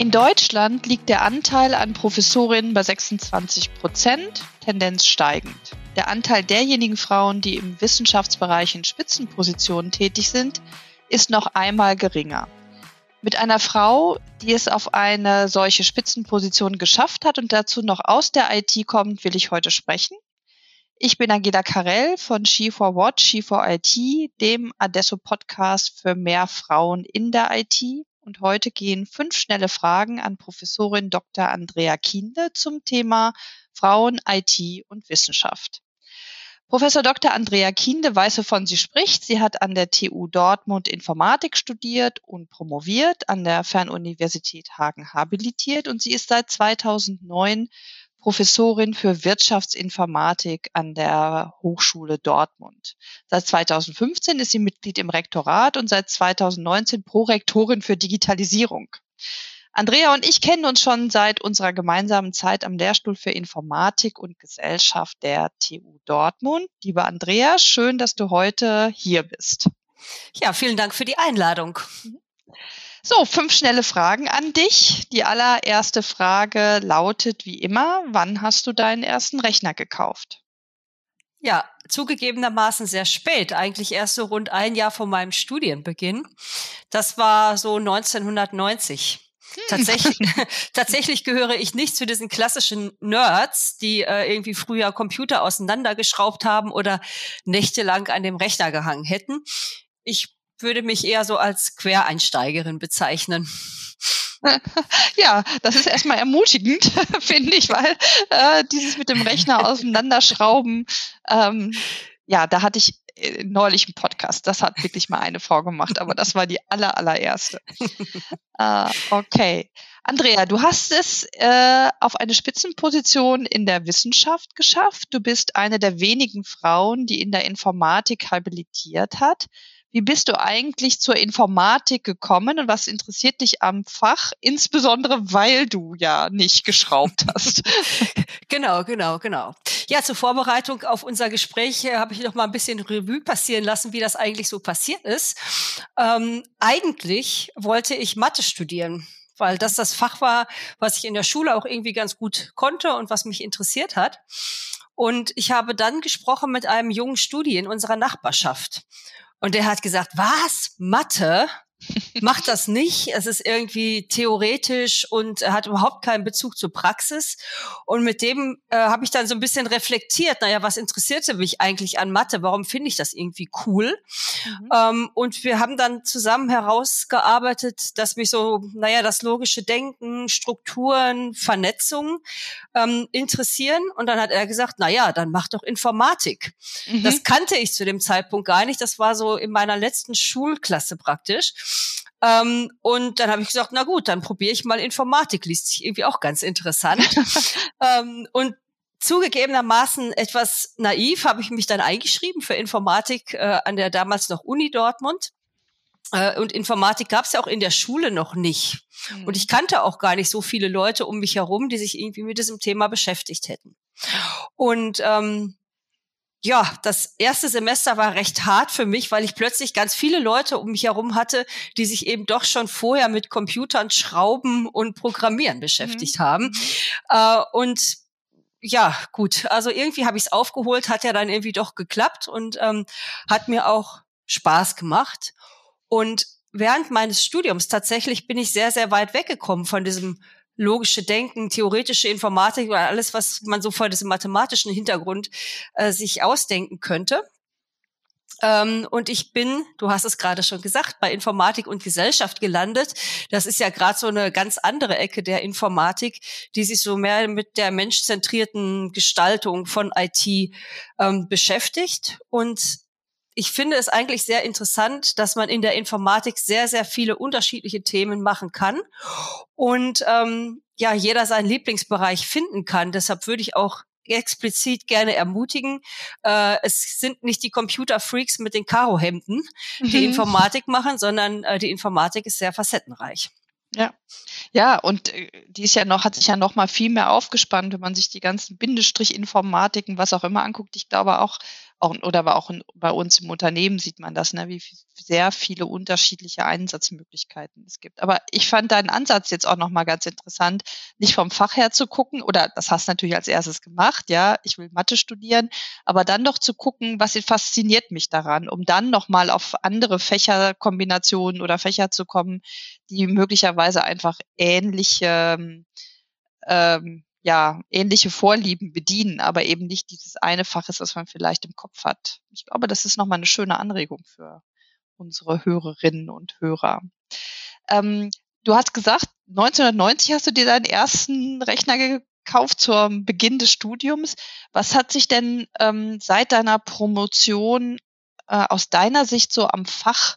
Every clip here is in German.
In Deutschland liegt der Anteil an Professorinnen bei 26 Prozent, Tendenz steigend. Der Anteil derjenigen Frauen, die im Wissenschaftsbereich in Spitzenpositionen tätig sind, ist noch einmal geringer. Mit einer Frau, die es auf eine solche Spitzenposition geschafft hat und dazu noch aus der IT kommt, will ich heute sprechen. Ich bin Angela Karell von She4What, She4IT, dem Adesso Podcast für mehr Frauen in der IT. Und heute gehen fünf schnelle Fragen an Professorin Dr. Andrea Kiende zum Thema Frauen, IT und Wissenschaft. Professor Dr. Andrea Kiende weiß, wovon sie spricht. Sie hat an der TU Dortmund Informatik studiert und promoviert, an der Fernuniversität Hagen habilitiert und sie ist seit 2009 Professorin für Wirtschaftsinformatik an der Hochschule Dortmund. Seit 2015 ist sie Mitglied im Rektorat und seit 2019 Prorektorin für Digitalisierung. Andrea und ich kennen uns schon seit unserer gemeinsamen Zeit am Lehrstuhl für Informatik und Gesellschaft der TU Dortmund. Liebe Andrea, schön, dass du heute hier bist. Ja, vielen Dank für die Einladung. Mhm. So, fünf schnelle Fragen an dich. Die allererste Frage lautet wie immer, wann hast du deinen ersten Rechner gekauft? Ja, zugegebenermaßen sehr spät, eigentlich erst so rund ein Jahr vor meinem Studienbeginn. Das war so 1990. Hm. Tatsächlich, tatsächlich gehöre ich nicht zu diesen klassischen Nerds, die äh, irgendwie früher Computer auseinandergeschraubt haben oder nächtelang an dem Rechner gehangen hätten. Ich würde mich eher so als Quereinsteigerin bezeichnen. Ja, das ist erstmal ermutigend, finde ich, weil äh, dieses mit dem Rechner auseinanderschrauben, ähm, ja, da hatte ich äh, neulich einen Podcast. Das hat wirklich mal eine Frau gemacht, aber das war die aller, allererste. äh, okay. Andrea, du hast es äh, auf eine Spitzenposition in der Wissenschaft geschafft. Du bist eine der wenigen Frauen, die in der Informatik habilitiert hat. Wie bist du eigentlich zur Informatik gekommen und was interessiert dich am Fach, insbesondere weil du ja nicht geschraubt hast? genau, genau, genau. Ja, zur Vorbereitung auf unser Gespräch äh, habe ich noch mal ein bisschen Revue passieren lassen, wie das eigentlich so passiert ist. Ähm, eigentlich wollte ich Mathe studieren weil das das Fach war, was ich in der Schule auch irgendwie ganz gut konnte und was mich interessiert hat. Und ich habe dann gesprochen mit einem jungen Studi in unserer Nachbarschaft. Und der hat gesagt, was? Mathe? Macht das nicht. Es ist irgendwie theoretisch und hat überhaupt keinen Bezug zur Praxis. Und mit dem äh, habe ich dann so ein bisschen reflektiert, naja, was interessierte mich eigentlich an Mathe? Warum finde ich das irgendwie cool? Mhm. Ähm, und wir haben dann zusammen herausgearbeitet, dass mich so, naja, das logische Denken, Strukturen, Vernetzung ähm, interessieren. Und dann hat er gesagt, naja, dann mach doch Informatik. Mhm. Das kannte ich zu dem Zeitpunkt gar nicht. Das war so in meiner letzten Schulklasse praktisch. Ähm, und dann habe ich gesagt, na gut, dann probiere ich mal Informatik, liest sich irgendwie auch ganz interessant. ähm, und zugegebenermaßen etwas naiv habe ich mich dann eingeschrieben für Informatik äh, an der damals noch Uni Dortmund. Äh, und Informatik gab es ja auch in der Schule noch nicht. Mhm. Und ich kannte auch gar nicht so viele Leute um mich herum, die sich irgendwie mit diesem Thema beschäftigt hätten. Und ähm, ja, das erste Semester war recht hart für mich, weil ich plötzlich ganz viele Leute um mich herum hatte, die sich eben doch schon vorher mit Computern, Schrauben und Programmieren beschäftigt mhm. haben. Äh, und ja, gut, also irgendwie habe ich es aufgeholt, hat ja dann irgendwie doch geklappt und ähm, hat mir auch Spaß gemacht. Und während meines Studiums tatsächlich bin ich sehr, sehr weit weggekommen von diesem logische Denken, theoretische Informatik oder alles, was man so vor diesem mathematischen Hintergrund äh, sich ausdenken könnte. Ähm, und ich bin, du hast es gerade schon gesagt, bei Informatik und Gesellschaft gelandet. Das ist ja gerade so eine ganz andere Ecke der Informatik, die sich so mehr mit der menschzentrierten Gestaltung von IT ähm, beschäftigt. Und ich finde es eigentlich sehr interessant, dass man in der Informatik sehr, sehr viele unterschiedliche Themen machen kann und ähm, ja, jeder seinen Lieblingsbereich finden kann. Deshalb würde ich auch explizit gerne ermutigen. Äh, es sind nicht die Computerfreaks mit den Karohemden, die mhm. Informatik machen, sondern äh, die Informatik ist sehr facettenreich. Ja, ja, und äh, die ist ja noch, hat sich ja noch mal viel mehr aufgespannt, wenn man sich die ganzen Bindestrich-Informatiken, was auch immer anguckt. Ich glaube auch auch, oder aber auch in, bei uns im Unternehmen sieht man das, ne, wie sehr viele unterschiedliche Einsatzmöglichkeiten es gibt. Aber ich fand deinen Ansatz jetzt auch nochmal ganz interessant, nicht vom Fach her zu gucken, oder das hast du natürlich als erstes gemacht, ja, ich will Mathe studieren, aber dann doch zu gucken, was fasziniert mich daran, um dann nochmal auf andere Fächerkombinationen oder Fächer zu kommen, die möglicherweise einfach ähnliche ähm, ja, ähnliche Vorlieben bedienen, aber eben nicht dieses eine Fach ist, was man vielleicht im Kopf hat. Ich glaube, das ist nochmal eine schöne Anregung für unsere Hörerinnen und Hörer. Ähm, du hast gesagt, 1990 hast du dir deinen ersten Rechner gekauft zum Beginn des Studiums. Was hat sich denn ähm, seit deiner Promotion äh, aus deiner Sicht so am Fach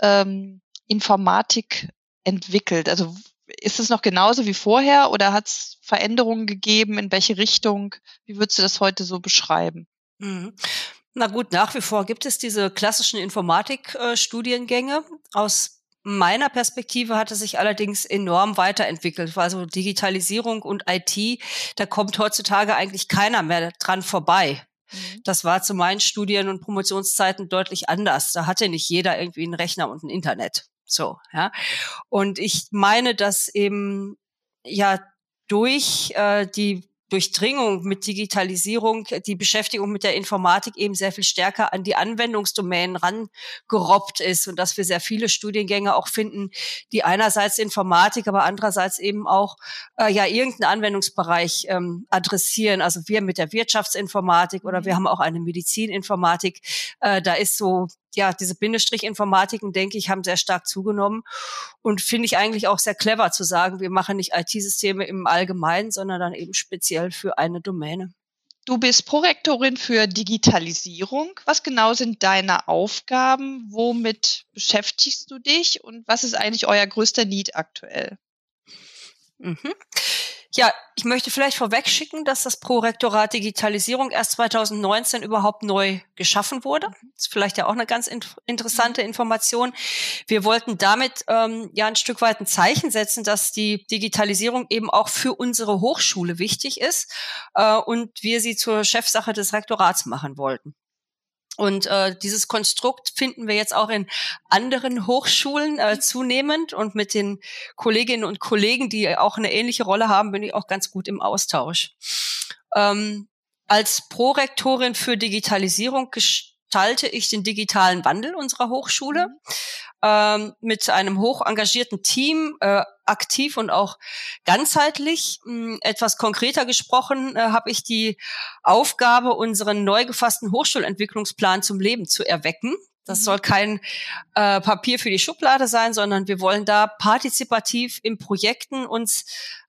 ähm, Informatik entwickelt? Also ist es noch genauso wie vorher oder hat es Veränderungen gegeben? In welche Richtung? Wie würdest du das heute so beschreiben? Mhm. Na gut, nach wie vor gibt es diese klassischen Informatik-Studiengänge. Aus meiner Perspektive hat es sich allerdings enorm weiterentwickelt. Also Digitalisierung und IT, da kommt heutzutage eigentlich keiner mehr dran vorbei. Mhm. Das war zu meinen Studien- und Promotionszeiten deutlich anders. Da hatte nicht jeder irgendwie einen Rechner und ein Internet. So, ja. Und ich meine, dass eben ja durch äh, die Durchdringung mit Digitalisierung, die Beschäftigung mit der Informatik eben sehr viel stärker an die Anwendungsdomänen rangerobbt ist und dass wir sehr viele Studiengänge auch finden, die einerseits Informatik, aber andererseits eben auch äh, ja irgendeinen Anwendungsbereich ähm, adressieren. Also wir mit der Wirtschaftsinformatik oder wir mhm. haben auch eine Medizininformatik. Äh, da ist so ja, diese Bindestrich-Informatiken, denke ich, haben sehr stark zugenommen und finde ich eigentlich auch sehr clever zu sagen, wir machen nicht IT-Systeme im Allgemeinen, sondern dann eben speziell für eine Domäne. Du bist Prorektorin für Digitalisierung. Was genau sind deine Aufgaben? Womit beschäftigst du dich und was ist eigentlich euer größter Need aktuell? Mhm. Ja, ich möchte vielleicht vorwegschicken, dass das Prorektorat Digitalisierung erst 2019 überhaupt neu geschaffen wurde. Das ist vielleicht ja auch eine ganz in interessante Information. Wir wollten damit ähm, ja ein Stück weit ein Zeichen setzen, dass die Digitalisierung eben auch für unsere Hochschule wichtig ist äh, und wir sie zur Chefsache des Rektorats machen wollten. Und äh, dieses Konstrukt finden wir jetzt auch in anderen Hochschulen äh, zunehmend. Und mit den Kolleginnen und Kollegen, die auch eine ähnliche Rolle haben, bin ich auch ganz gut im Austausch. Ähm, als Prorektorin für Digitalisierung gestalte ich den digitalen Wandel unserer Hochschule. Mhm ähm, mit einem hoch engagierten Team äh, aktiv und auch ganzheitlich. Hm, etwas konkreter gesprochen äh, habe ich die Aufgabe, unseren neu gefassten Hochschulentwicklungsplan zum Leben zu erwecken. Das mhm. soll kein äh, Papier für die Schublade sein, sondern wir wollen da partizipativ in Projekten uns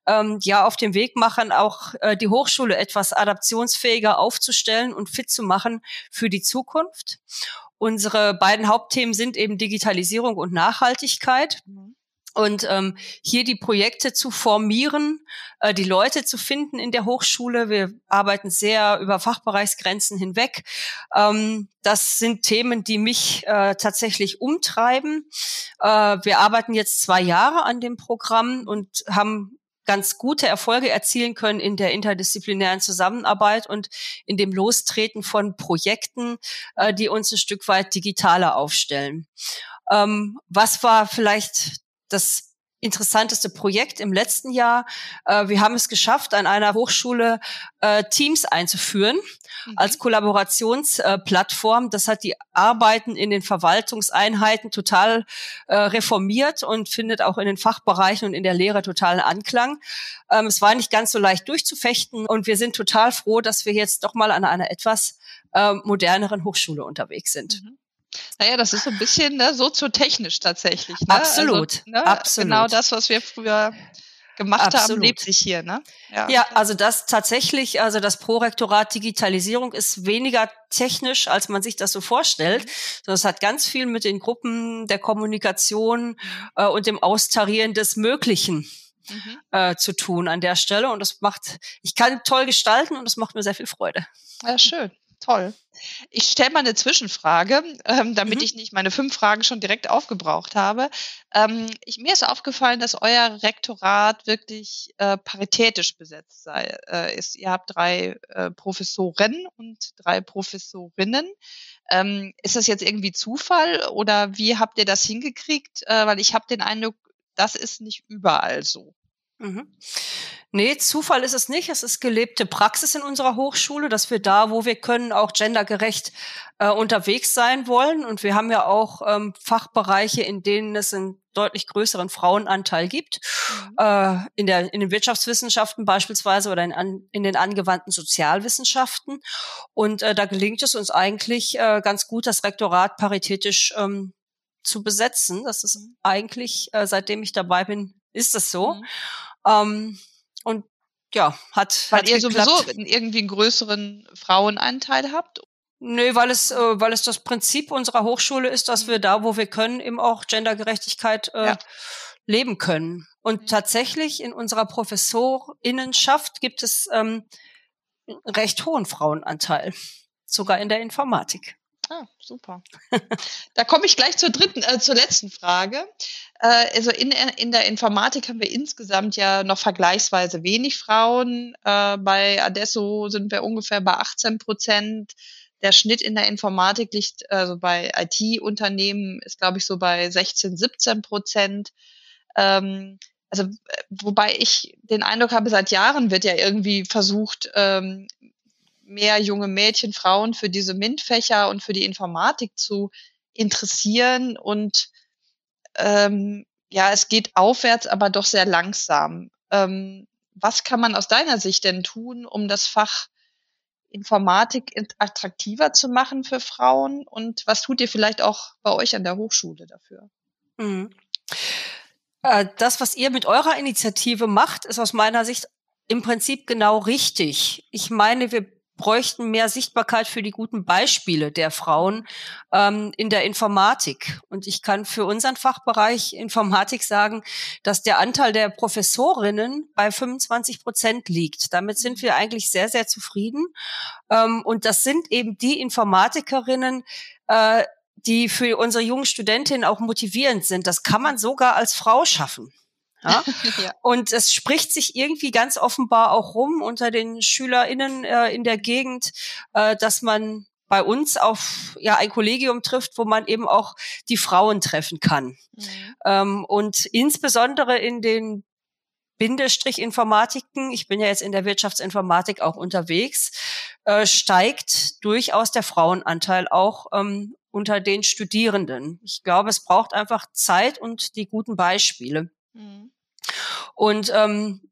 ähm, ja auf dem Weg machen, auch äh, die Hochschule etwas adaptionsfähiger aufzustellen und fit zu machen für die Zukunft. Unsere beiden Hauptthemen sind eben Digitalisierung und Nachhaltigkeit. Mhm. Und ähm, hier die Projekte zu formieren, äh, die Leute zu finden in der Hochschule. Wir arbeiten sehr über Fachbereichsgrenzen hinweg. Ähm, das sind Themen, die mich äh, tatsächlich umtreiben. Äh, wir arbeiten jetzt zwei Jahre an dem Programm und haben ganz gute Erfolge erzielen können in der interdisziplinären Zusammenarbeit und in dem Lostreten von Projekten, äh, die uns ein Stück weit digitaler aufstellen. Ähm, was war vielleicht das interessanteste Projekt im letzten Jahr. Äh, wir haben es geschafft, an einer Hochschule äh, Teams einzuführen mhm. als Kollaborationsplattform. das hat die Arbeiten in den Verwaltungseinheiten total äh, reformiert und findet auch in den Fachbereichen und in der Lehre totalen Anklang. Ähm, es war nicht ganz so leicht durchzufechten und wir sind total froh, dass wir jetzt doch mal an einer etwas äh, moderneren Hochschule unterwegs sind. Mhm. Naja, das ist so ein bisschen ne, soziotechnisch tatsächlich. Ne? Absolut, also, ne, absolut. Genau das, was wir früher gemacht Absolut. haben, lebt sich hier, ne? Ja. ja, also das tatsächlich, also das Prorektorat Digitalisierung ist weniger technisch, als man sich das so vorstellt. Mhm. Das hat ganz viel mit den Gruppen der Kommunikation äh, und dem Austarieren des Möglichen mhm. äh, zu tun an der Stelle. Und das macht, ich kann toll gestalten und das macht mir sehr viel Freude. Ja, schön. Toll. Ich stelle mal eine Zwischenfrage, ähm, damit mhm. ich nicht meine fünf Fragen schon direkt aufgebraucht habe. Ähm, ich, mir ist aufgefallen, dass euer Rektorat wirklich äh, paritätisch besetzt sei, äh, ist. Ihr habt drei äh, Professoren und drei Professorinnen. Ähm, ist das jetzt irgendwie Zufall oder wie habt ihr das hingekriegt? Äh, weil ich habe den Eindruck, das ist nicht überall so. Mhm. Nee, Zufall ist es nicht. Es ist gelebte Praxis in unserer Hochschule, dass wir da, wo wir können, auch gendergerecht äh, unterwegs sein wollen. Und wir haben ja auch ähm, Fachbereiche, in denen es einen deutlich größeren Frauenanteil gibt. Mhm. Äh, in, der, in den Wirtschaftswissenschaften beispielsweise oder in, in den angewandten Sozialwissenschaften. Und äh, da gelingt es uns eigentlich äh, ganz gut, das Rektorat paritätisch ähm, zu besetzen. Das ist mhm. eigentlich, äh, seitdem ich dabei bin, ist das so. Mhm. Ähm, und ja, hat. Weil hat ihr geklappt. sowieso irgendwie einen größeren Frauenanteil habt? Nö, weil es, äh, weil es das Prinzip unserer Hochschule ist, dass mhm. wir da, wo wir können, eben auch Gendergerechtigkeit äh, ja. leben können. Und mhm. tatsächlich in unserer Professorinnenschaft gibt es ähm, recht hohen Frauenanteil, sogar in der Informatik. Ah, super. da komme ich gleich zur dritten, äh, zur letzten Frage. Äh, also in, in der Informatik haben wir insgesamt ja noch vergleichsweise wenig Frauen. Äh, bei Adesso sind wir ungefähr bei 18 Prozent. Der Schnitt in der Informatik liegt, also bei IT-Unternehmen ist, glaube ich, so bei 16, 17 Prozent. Ähm, also, wobei ich den Eindruck habe, seit Jahren wird ja irgendwie versucht, ähm, mehr junge Mädchen, Frauen für diese MINT-Fächer und für die Informatik zu interessieren und ähm, ja, es geht aufwärts, aber doch sehr langsam. Ähm, was kann man aus deiner Sicht denn tun, um das Fach Informatik attraktiver zu machen für Frauen? Und was tut ihr vielleicht auch bei euch an der Hochschule dafür? Mhm. Äh, das, was ihr mit eurer Initiative macht, ist aus meiner Sicht im Prinzip genau richtig. Ich meine, wir bräuchten mehr Sichtbarkeit für die guten Beispiele der Frauen ähm, in der Informatik. Und ich kann für unseren Fachbereich Informatik sagen, dass der Anteil der Professorinnen bei 25 Prozent liegt. Damit sind wir eigentlich sehr, sehr zufrieden. Ähm, und das sind eben die Informatikerinnen, äh, die für unsere jungen Studentinnen auch motivierend sind. Das kann man sogar als Frau schaffen. Ja? ja. Und es spricht sich irgendwie ganz offenbar auch rum unter den SchülerInnen äh, in der Gegend, äh, dass man bei uns auf ja ein Kollegium trifft, wo man eben auch die Frauen treffen kann. Mhm. Ähm, und insbesondere in den Bindestrich-Informatiken, ich bin ja jetzt in der Wirtschaftsinformatik auch unterwegs, äh, steigt durchaus der Frauenanteil auch ähm, unter den Studierenden. Ich glaube, es braucht einfach Zeit und die guten Beispiele. Mhm. Und ähm,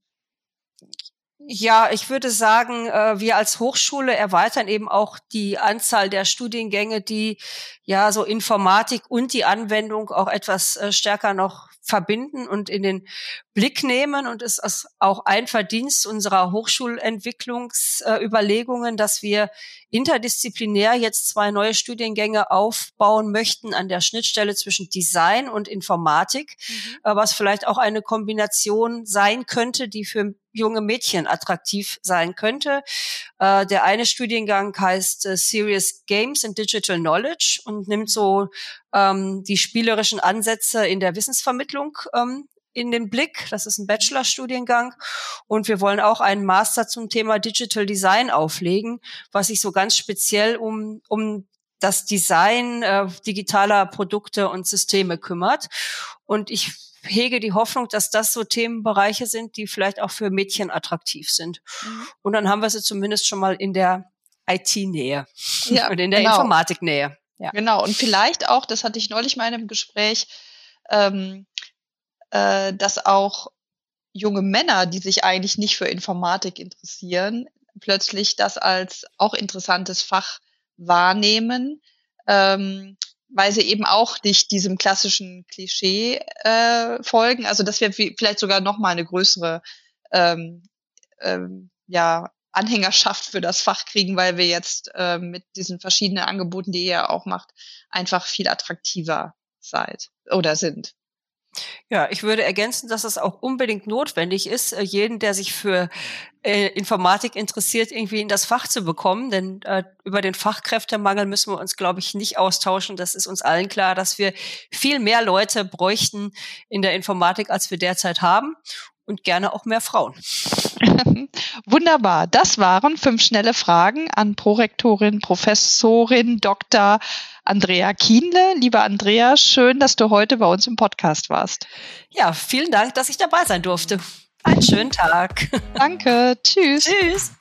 ja, ich würde sagen, äh, wir als Hochschule erweitern eben auch die Anzahl der Studiengänge, die ja so Informatik und die Anwendung auch etwas äh, stärker noch verbinden und in den Blick nehmen. Und es ist auch ein Verdienst unserer Hochschulentwicklungsüberlegungen, dass wir interdisziplinär jetzt zwei neue Studiengänge aufbauen möchten an der Schnittstelle zwischen Design und Informatik, mhm. Äh, was vielleicht auch eine Kombination sein könnte, die für junge Mädchen attraktiv sein könnte. Äh, der eine Studiengang heißt äh, Serious Games and Digital Knowledge und nimmt so ähm, die spielerischen Ansätze in der Wissensvermittlung ähm, in den Blick. Das ist ein Bachelorstudiengang. Und wir wollen auch einen Master zum Thema Digital Design auflegen, was sich so ganz speziell um, um das Design äh, digitaler Produkte und Systeme kümmert. Und ich hege die Hoffnung, dass das so Themenbereiche sind, die vielleicht auch für Mädchen attraktiv sind. Mhm. Und dann haben wir sie zumindest schon mal in der IT-Nähe ja, und in der genau. Informatik-Nähe. Ja. Genau. Und vielleicht auch, das hatte ich neulich mal in einem Gespräch, ähm, äh, dass auch junge Männer, die sich eigentlich nicht für Informatik interessieren, plötzlich das als auch interessantes Fach wahrnehmen. Ähm, weil sie eben auch nicht diesem klassischen Klischee äh, folgen. Also dass wir vielleicht sogar noch mal eine größere ähm, ähm, ja, Anhängerschaft für das Fach kriegen, weil wir jetzt äh, mit diesen verschiedenen Angeboten, die ihr auch macht, einfach viel attraktiver seid oder sind. Ja, ich würde ergänzen, dass es auch unbedingt notwendig ist, äh, jeden, der sich für äh, Informatik interessiert, irgendwie in das Fach zu bekommen. Denn äh, über den Fachkräftemangel müssen wir uns, glaube ich, nicht austauschen. Das ist uns allen klar, dass wir viel mehr Leute bräuchten in der Informatik, als wir derzeit haben. Und gerne auch mehr Frauen. Wunderbar. Das waren fünf schnelle Fragen an Prorektorin, Professorin, Dr. Andrea Kienle. Lieber Andrea, schön, dass du heute bei uns im Podcast warst. Ja, vielen Dank, dass ich dabei sein durfte. Einen schönen Tag. Danke. Tschüss. Tschüss.